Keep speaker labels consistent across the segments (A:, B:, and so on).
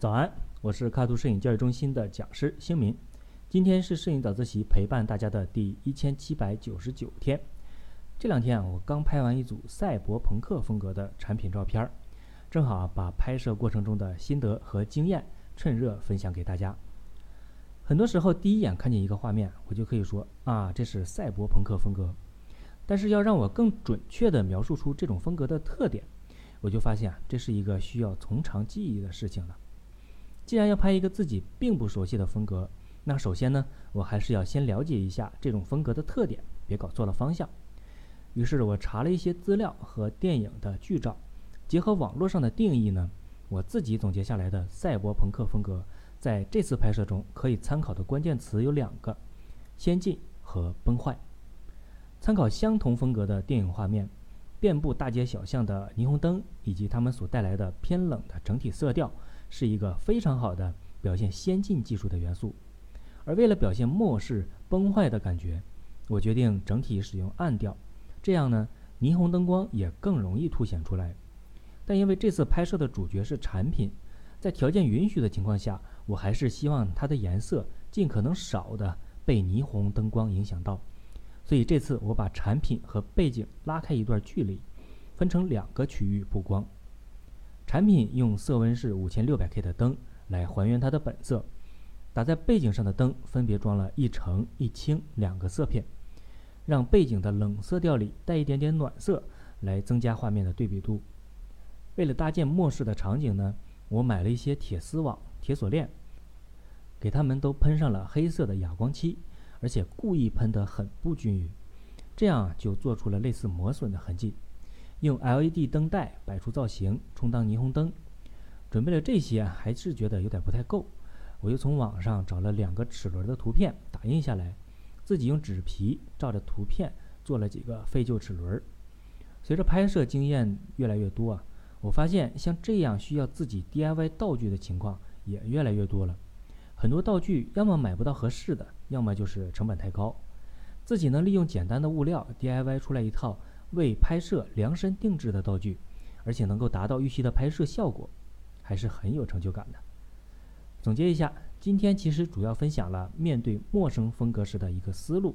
A: 早安，我是卡图摄影教育中心的讲师星明。今天是摄影早自习陪伴大家的第一千七百九十九天。这两天啊，我刚拍完一组赛博朋克风格的产品照片儿，正好啊把拍摄过程中的心得和经验趁热分享给大家。很多时候，第一眼看见一个画面，我就可以说啊，这是赛博朋克风格。但是要让我更准确地描述出这种风格的特点，我就发现啊，这是一个需要从长计议的事情了。既然要拍一个自己并不熟悉的风格，那首先呢，我还是要先了解一下这种风格的特点，别搞错了方向。于是我查了一些资料和电影的剧照，结合网络上的定义呢，我自己总结下来的赛博朋克风格，在这次拍摄中可以参考的关键词有两个：先进和崩坏。参考相同风格的电影画面，遍布大街小巷的霓虹灯以及它们所带来的偏冷的整体色调，是一个非常好的表现先进技术的元素。而为了表现末世崩坏的感觉，我决定整体使用暗调，这样呢，霓虹灯光也更容易凸显出来。但因为这次拍摄的主角是产品，在条件允许的情况下，我还是希望它的颜色尽可能少的被霓虹灯光影响到。所以这次我把产品和背景拉开一段距离，分成两个区域曝光。产品用色温是五千六百 K 的灯来还原它的本色。打在背景上的灯分别装了一橙一青两个色片，让背景的冷色调里带一点点暖色，来增加画面的对比度。为了搭建末世的场景呢，我买了一些铁丝网、铁锁链，给它们都喷上了黑色的哑光漆，而且故意喷得很不均匀，这样就做出了类似磨损的痕迹。用 LED 灯带摆出造型，充当霓虹灯。准备了这些，还是觉得有点不太够。我又从网上找了两个齿轮的图片打印下来，自己用纸皮照着图片做了几个废旧齿轮。随着拍摄经验越来越多啊，我发现像这样需要自己 DIY 道具的情况也越来越多了。很多道具要么买不到合适的，要么就是成本太高。自己能利用简单的物料 DIY 出来一套为拍摄量身定制的道具，而且能够达到预期的拍摄效果，还是很有成就感的。总结一下，今天其实主要分享了面对陌生风格时的一个思路。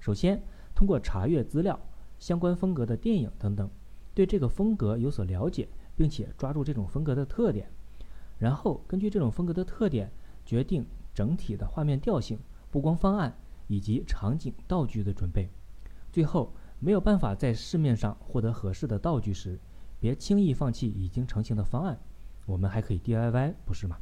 A: 首先，通过查阅资料、相关风格的电影等等，对这个风格有所了解，并且抓住这种风格的特点。然后，根据这种风格的特点，决定整体的画面调性、布光方案以及场景道具的准备。最后，没有办法在市面上获得合适的道具时，别轻易放弃已经成型的方案。我们还可以 DIY，不是吗？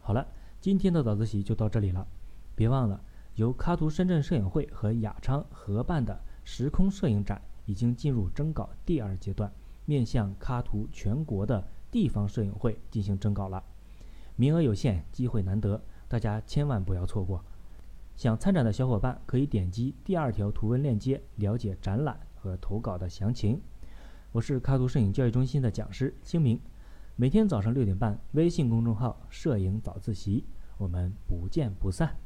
A: 好了，今天的早自习就到这里了。别忘了，由喀图深圳摄影会和雅昌合办的时空摄影展已经进入征稿第二阶段，面向喀图全国的地方摄影会进行征稿了。名额有限，机会难得，大家千万不要错过。想参展的小伙伴可以点击第二条图文链接了解展览和投稿的详情。我是喀图摄影教育中心的讲师清明。每天早上六点半，微信公众号“摄影早自习”，我们不见不散。